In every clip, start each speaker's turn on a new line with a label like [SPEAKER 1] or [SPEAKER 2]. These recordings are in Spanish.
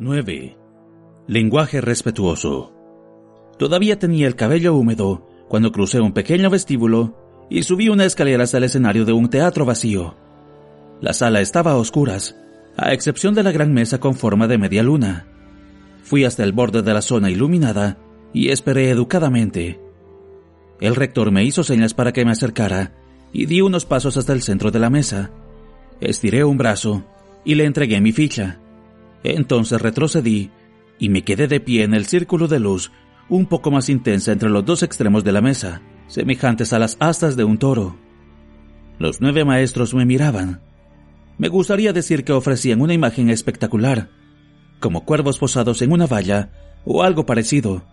[SPEAKER 1] 9. Lenguaje respetuoso. Todavía tenía el cabello húmedo cuando crucé un pequeño vestíbulo y subí una escalera hasta el escenario de un teatro vacío. La sala estaba a oscuras, a excepción de la gran mesa con forma de media luna. Fui hasta el borde de la zona iluminada y esperé educadamente. El rector me hizo señas para que me acercara y di unos pasos hasta el centro de la mesa. Estiré un brazo y le entregué mi ficha. Entonces retrocedí y me quedé de pie en el círculo de luz un poco más intensa entre los dos extremos de la mesa, semejantes a las astas de un toro. Los nueve maestros me miraban. Me gustaría decir que ofrecían una imagen espectacular, como cuervos posados en una valla o algo parecido.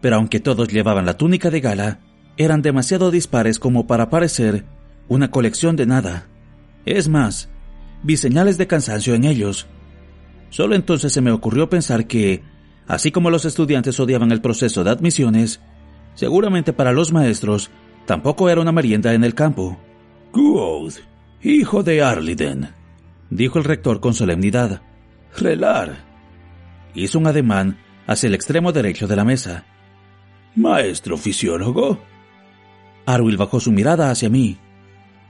[SPEAKER 1] Pero aunque todos llevaban la túnica de gala, eran demasiado dispares como para parecer una colección de nada. Es más, vi señales de cansancio en ellos. Solo entonces se me ocurrió pensar que, así como los estudiantes odiaban el proceso de admisiones, seguramente para los maestros tampoco era una merienda en el campo. Good, hijo de Arliden, dijo el rector con solemnidad. Relar. Hizo un ademán hacia el extremo derecho de la mesa. Maestro fisiólogo. Arwill bajó su mirada hacia mí,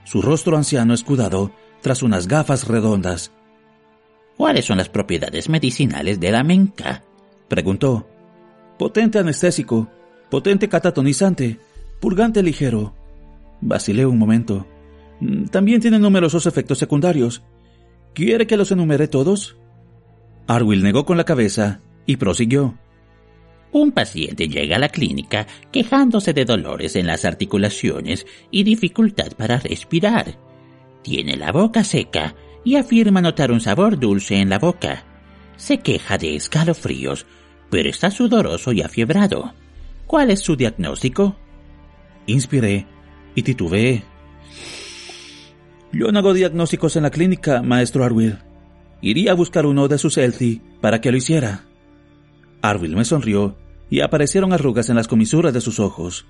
[SPEAKER 1] su rostro anciano escudado tras unas gafas redondas.
[SPEAKER 2] ¿Cuáles son las propiedades medicinales de la menca?
[SPEAKER 1] preguntó. Potente anestésico, potente catatonizante, purgante ligero. Vacilé un momento. Mm, También tiene numerosos efectos secundarios. ¿Quiere que los enumere todos? Arwill negó con la cabeza y prosiguió.
[SPEAKER 2] Un paciente llega a la clínica quejándose de dolores en las articulaciones y dificultad para respirar. Tiene la boca seca y afirma notar un sabor dulce en la boca. Se queja de escalofríos, pero está sudoroso y afiebrado. ¿Cuál es su diagnóstico?
[SPEAKER 1] Inspiré y titubeé. Yo no hago diagnósticos en la clínica, maestro Arwill. Iría a buscar uno de sus Elthi para que lo hiciera. Arwill me sonrió y aparecieron arrugas en las comisuras de sus ojos.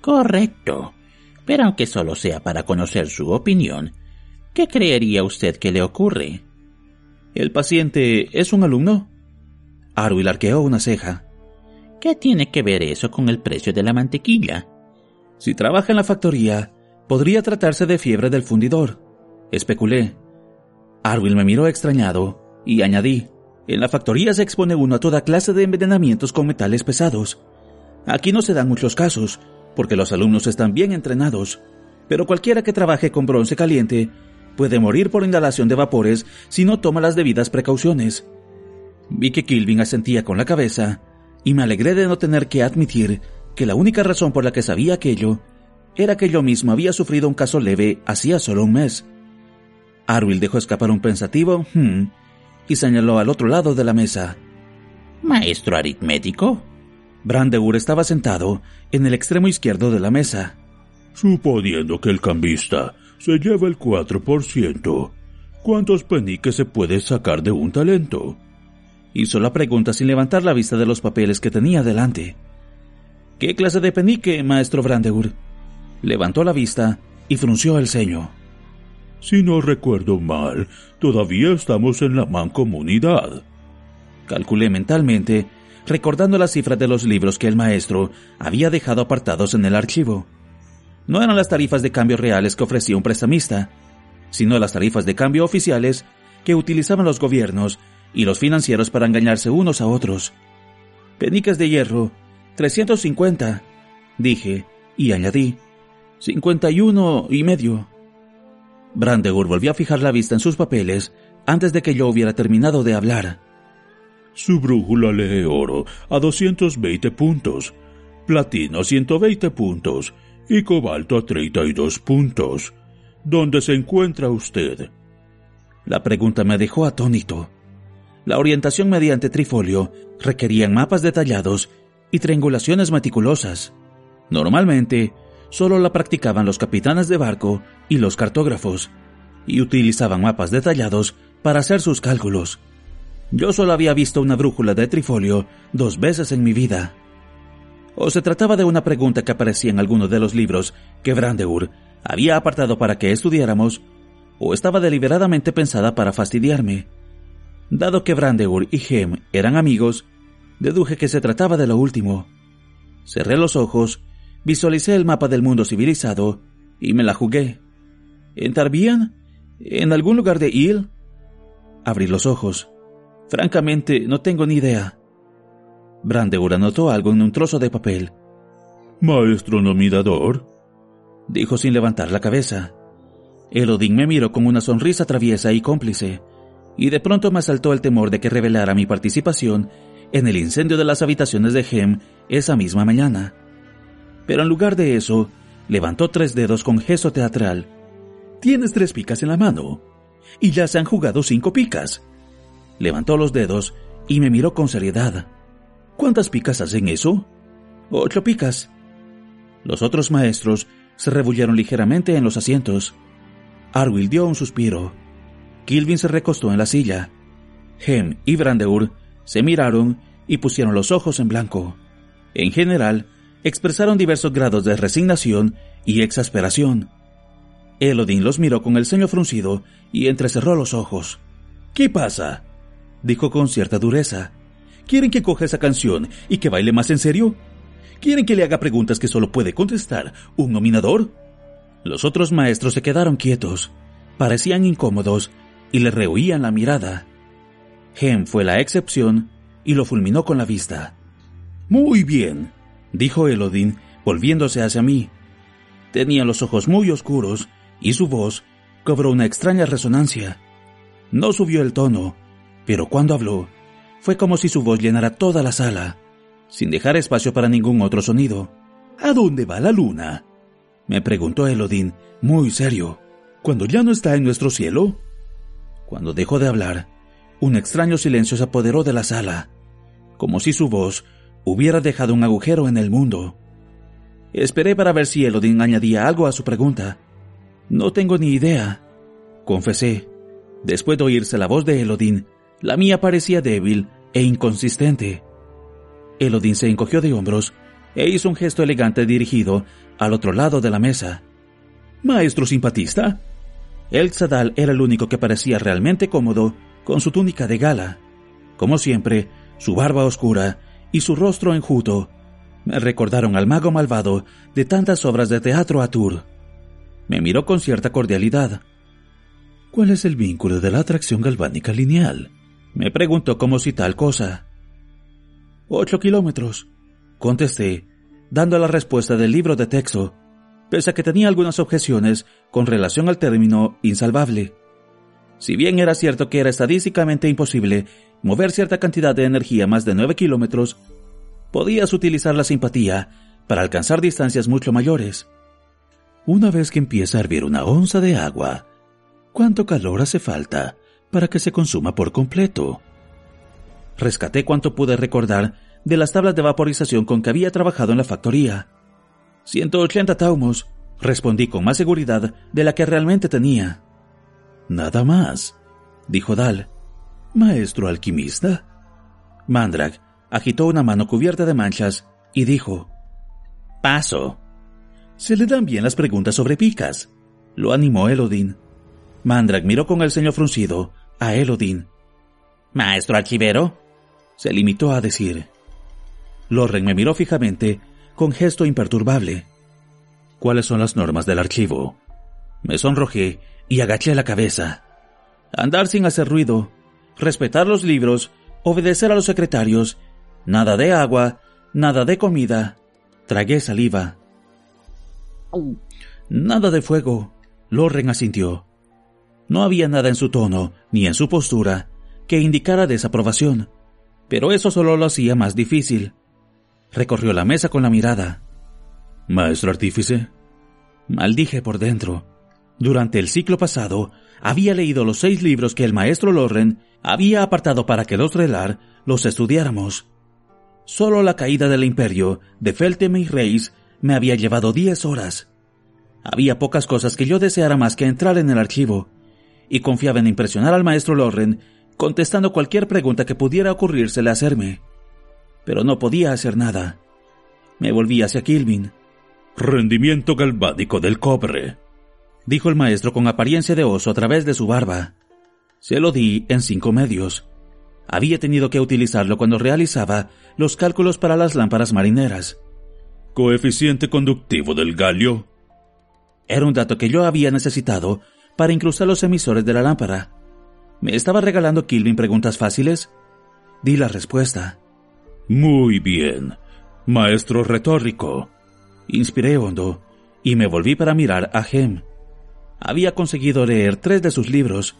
[SPEAKER 2] Correcto. Pero aunque solo sea para conocer su opinión, ¿qué creería usted que le ocurre?
[SPEAKER 1] ¿El paciente es un alumno? Arwill arqueó una ceja.
[SPEAKER 2] ¿Qué tiene que ver eso con el precio de la mantequilla?
[SPEAKER 1] Si trabaja en la factoría, podría tratarse de fiebre del fundidor. Especulé. Arwill me miró extrañado y añadí. En la factoría se expone uno a toda clase de envenenamientos con metales pesados. Aquí no se dan muchos casos, porque los alumnos están bien entrenados, pero cualquiera que trabaje con bronce caliente puede morir por inhalación de vapores si no toma las debidas precauciones. Vi que Kilvin asentía con la cabeza, y me alegré de no tener que admitir que la única razón por la que sabía aquello era que yo mismo había sufrido un caso leve hacía solo un mes. Arwill dejó escapar un pensativo hmm, y señaló al otro lado de la mesa.
[SPEAKER 2] ¿Maestro aritmético?
[SPEAKER 1] Brandeur estaba sentado en el extremo izquierdo de la mesa.
[SPEAKER 3] Suponiendo que el cambista se lleva el 4%, ¿cuántos peniques se puede sacar de un talento?
[SPEAKER 1] Hizo la pregunta sin levantar la vista de los papeles que tenía delante. ¿Qué clase de penique, maestro Brandeur? Levantó la vista y frunció el ceño.
[SPEAKER 3] Si no recuerdo mal, todavía estamos en la mancomunidad.
[SPEAKER 1] Calculé mentalmente, recordando las cifras de los libros que el maestro había dejado apartados en el archivo. No eran las tarifas de cambio reales que ofrecía un prestamista, sino las tarifas de cambio oficiales que utilizaban los gobiernos y los financieros para engañarse unos a otros. Peniques de hierro, 350, dije, y añadí, 51 y medio. Brandeur volvió a fijar la vista en sus papeles antes de que yo hubiera terminado de hablar.
[SPEAKER 3] Su brújula lee oro a 220 puntos, platino a 120 puntos y cobalto a 32 puntos. ¿Dónde se encuentra usted?
[SPEAKER 1] La pregunta me dejó atónito. La orientación mediante trifolio requerían mapas detallados y triangulaciones meticulosas. Normalmente, solo la practicaban los capitanes de barco y los cartógrafos, y utilizaban mapas detallados para hacer sus cálculos. Yo solo había visto una brújula de trifolio dos veces en mi vida. O se trataba de una pregunta que aparecía en alguno de los libros que Brandeur había apartado para que estudiáramos, o estaba deliberadamente pensada para fastidiarme. Dado que Brandeur y Hem eran amigos, deduje que se trataba de lo último. Cerré los ojos, visualicé el mapa del mundo civilizado y me la jugué. ¿En Tarbian? ¿En algún lugar de Il? Abrí los ojos. Francamente, no tengo ni idea. Brandeur anotó algo en un trozo de papel.
[SPEAKER 3] Maestro nominador,
[SPEAKER 1] dijo sin levantar la cabeza. Elodin me miró con una sonrisa traviesa y cómplice, y de pronto me asaltó el temor de que revelara mi participación en el incendio de las habitaciones de Hem esa misma mañana. Pero en lugar de eso, levantó tres dedos con gesto teatral. Tienes tres picas en la mano, y ya se han jugado cinco picas. Levantó los dedos y me miró con seriedad. ¿Cuántas picas hacen eso? Ocho picas. Los otros maestros se rebulleron ligeramente en los asientos. Arwill dio un suspiro. Kilvin se recostó en la silla. Hem y Brandeur se miraron y pusieron los ojos en blanco. En general, expresaron diversos grados de resignación y exasperación. Elodin los miró con el ceño fruncido y entrecerró los ojos. ¿Qué pasa? dijo con cierta dureza. ¿Quieren que coja esa canción y que baile más en serio? ¿Quieren que le haga preguntas que solo puede contestar un nominador? Los otros maestros se quedaron quietos, parecían incómodos y le rehuían la mirada. Hem fue la excepción y lo fulminó con la vista. Muy bien, dijo Elodin, volviéndose hacia mí. Tenía los ojos muy oscuros y su voz cobró una extraña resonancia. No subió el tono, pero cuando habló, fue como si su voz llenara toda la sala, sin dejar espacio para ningún otro sonido. ¿A dónde va la luna? me preguntó Elodin, muy serio. ¿Cuando ya no está en nuestro cielo? Cuando dejó de hablar, un extraño silencio se apoderó de la sala, como si su voz hubiera dejado un agujero en el mundo. Esperé para ver si Elodin añadía algo a su pregunta. No tengo ni idea, confesé. Después de oírse la voz de Elodin, la mía parecía débil e inconsistente. Elodin se encogió de hombros e hizo un gesto elegante dirigido al otro lado de la mesa. Maestro simpatista. El Zadal era el único que parecía realmente cómodo con su túnica de gala. Como siempre, su barba oscura y su rostro enjuto me recordaron al mago malvado de tantas obras de teatro a Tour. Me miró con cierta cordialidad. ¿Cuál es el vínculo de la atracción galvánica lineal? Me preguntó como si tal cosa. Ocho kilómetros, contesté, dando la respuesta del libro de texto, pese a que tenía algunas objeciones con relación al término insalvable. Si bien era cierto que era estadísticamente imposible mover cierta cantidad de energía más de 9 kilómetros, podías utilizar la simpatía para alcanzar distancias mucho mayores. Una vez que empieza a hervir una onza de agua, ¿cuánto calor hace falta para que se consuma por completo? Rescaté cuanto pude recordar de las tablas de vaporización con que había trabajado en la factoría. 180 taumos, respondí con más seguridad de la que realmente tenía. Nada más, dijo Dal. Maestro alquimista. Mandrag agitó una mano cubierta de manchas y dijo: Paso. Se le dan bien las preguntas sobre picas, lo animó Elodin. Mandrag miró con el ceño fruncido a Elodin. Maestro archivero, se limitó a decir. Lorren me miró fijamente, con gesto imperturbable. ¿Cuáles son las normas del archivo? Me sonrojé y agaché la cabeza. Andar sin hacer ruido, respetar los libros, obedecer a los secretarios, nada de agua, nada de comida. Tragué saliva. Nada de fuego. Lorren asintió. No había nada en su tono, ni en su postura, que indicara desaprobación, pero eso solo lo hacía más difícil. Recorrió la mesa con la mirada. Maestro artífice. Maldije por dentro. Durante el ciclo pasado, había leído los seis libros que el maestro Loren había apartado para que los Relar los estudiáramos. Solo la caída del imperio de Feltem y Reis me había llevado diez horas. Había pocas cosas que yo deseara más que entrar en el archivo, y confiaba en impresionar al maestro Loren contestando cualquier pregunta que pudiera ocurrírsele hacerme. Pero no podía hacer nada. Me volví hacia Kilvin.
[SPEAKER 3] Rendimiento galvánico del cobre,
[SPEAKER 1] dijo el maestro con apariencia de oso a través de su barba. Se lo di en cinco medios. Había tenido que utilizarlo cuando realizaba los cálculos para las lámparas marineras.
[SPEAKER 3] Coeficiente conductivo del galio.
[SPEAKER 1] Era un dato que yo había necesitado para incrustar los emisores de la lámpara. ¿Me estaba regalando Kilvin preguntas fáciles? Di la respuesta.
[SPEAKER 3] Muy bien. Maestro retórico.
[SPEAKER 1] Inspiré hondo y me volví para mirar a Hem. Había conseguido leer tres de sus libros,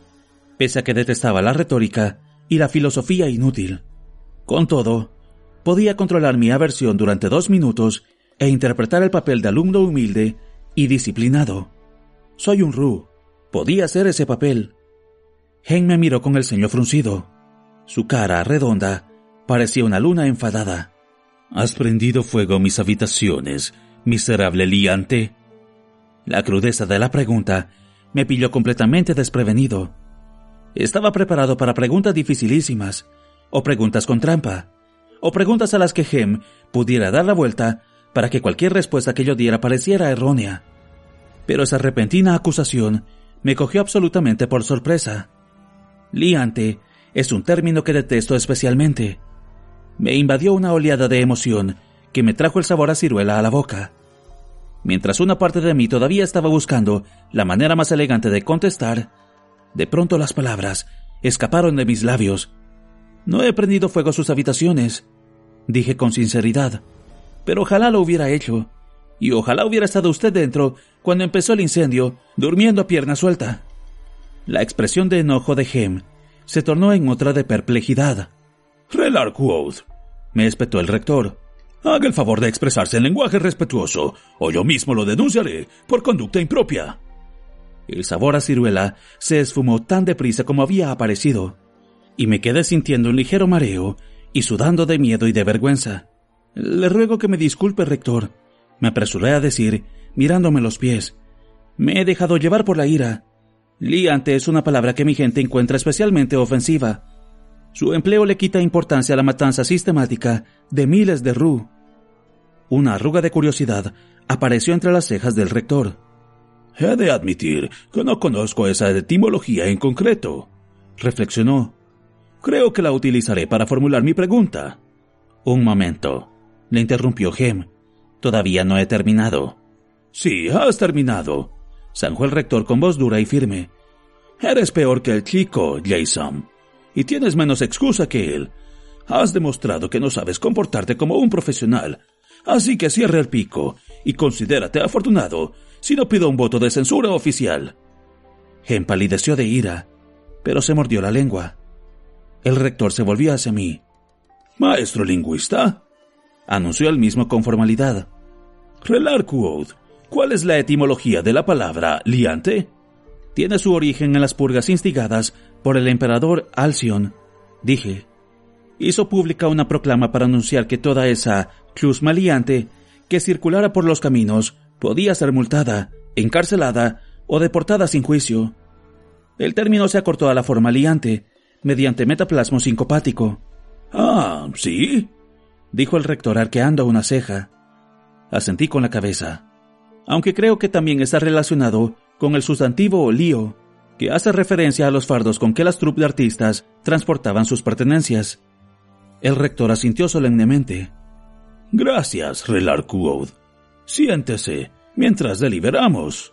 [SPEAKER 1] pese a que detestaba la retórica y la filosofía inútil. Con todo, podía controlar mi aversión durante dos minutos e interpretar el papel de alumno humilde y disciplinado. Soy un Ru. Podía hacer ese papel. Hen me miró con el ceño fruncido. Su cara redonda parecía una luna enfadada.
[SPEAKER 3] Has prendido fuego a mis habitaciones, miserable liante.
[SPEAKER 1] La crudeza de la pregunta me pilló completamente desprevenido. Estaba preparado para preguntas dificilísimas, o preguntas con trampa, o preguntas a las que Hem pudiera dar la vuelta para que cualquier respuesta que yo diera pareciera errónea. Pero esa repentina acusación me cogió absolutamente por sorpresa. Liante es un término que detesto especialmente. Me invadió una oleada de emoción que me trajo el sabor a ciruela a la boca. Mientras una parte de mí todavía estaba buscando la manera más elegante de contestar, de pronto las palabras escaparon de mis labios. No he prendido fuego a sus habitaciones, dije con sinceridad, pero ojalá lo hubiera hecho, y ojalá hubiera estado usted dentro cuando empezó el incendio, durmiendo a pierna suelta. La expresión de enojo de Hem se tornó en otra de perplejidad.
[SPEAKER 3] Relarquoth,
[SPEAKER 1] me espetó el rector.
[SPEAKER 3] Haga el favor de expresarse en lenguaje respetuoso, o yo mismo lo denunciaré por conducta impropia.
[SPEAKER 1] El sabor a ciruela se esfumó tan deprisa como había aparecido, y me quedé sintiendo un ligero mareo y sudando de miedo y de vergüenza. Le ruego que me disculpe, rector, me apresuré a decir, mirándome los pies. Me he dejado llevar por la ira. Liante es una palabra que mi gente encuentra especialmente ofensiva. Su empleo le quita importancia a la matanza sistemática de miles de Ru. Una arruga de curiosidad apareció entre las cejas del rector.
[SPEAKER 3] He de admitir que no conozco esa etimología en concreto, reflexionó. Creo que la utilizaré para formular mi pregunta.
[SPEAKER 1] Un momento, le interrumpió Gem. Todavía no he terminado.
[SPEAKER 3] Sí, has terminado, zanjó el rector con voz dura y firme. Eres peor que el chico, Jason, y tienes menos excusa que él. Has demostrado que no sabes comportarte como un profesional, así que cierra el pico y considérate afortunado si no pido un voto de censura oficial.
[SPEAKER 1] Empalideció de ira, pero se mordió la lengua. El rector se volvió hacia mí.
[SPEAKER 3] Maestro lingüista,
[SPEAKER 1] anunció él mismo con formalidad.
[SPEAKER 3] Relarquoth, ¿cuál es la etimología de la palabra liante?
[SPEAKER 1] Tiene su origen en las purgas instigadas por el emperador Alcion, dije. Hizo pública una proclama para anunciar que toda esa cruz maliante que circulara por los caminos podía ser multada, encarcelada o deportada sin juicio. El término se acortó a la forma liante, mediante metaplasmo sincopático.
[SPEAKER 3] Ah, ¿sí?
[SPEAKER 1] Dijo el rector arqueando una ceja. Asentí con la cabeza, aunque creo que también está relacionado con el sustantivo lío, que hace referencia a los fardos con que las troupes de artistas transportaban sus pertenencias. El rector asintió solemnemente.
[SPEAKER 3] Gracias, Relarquoth. Siéntese mientras deliberamos.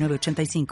[SPEAKER 4] 906985.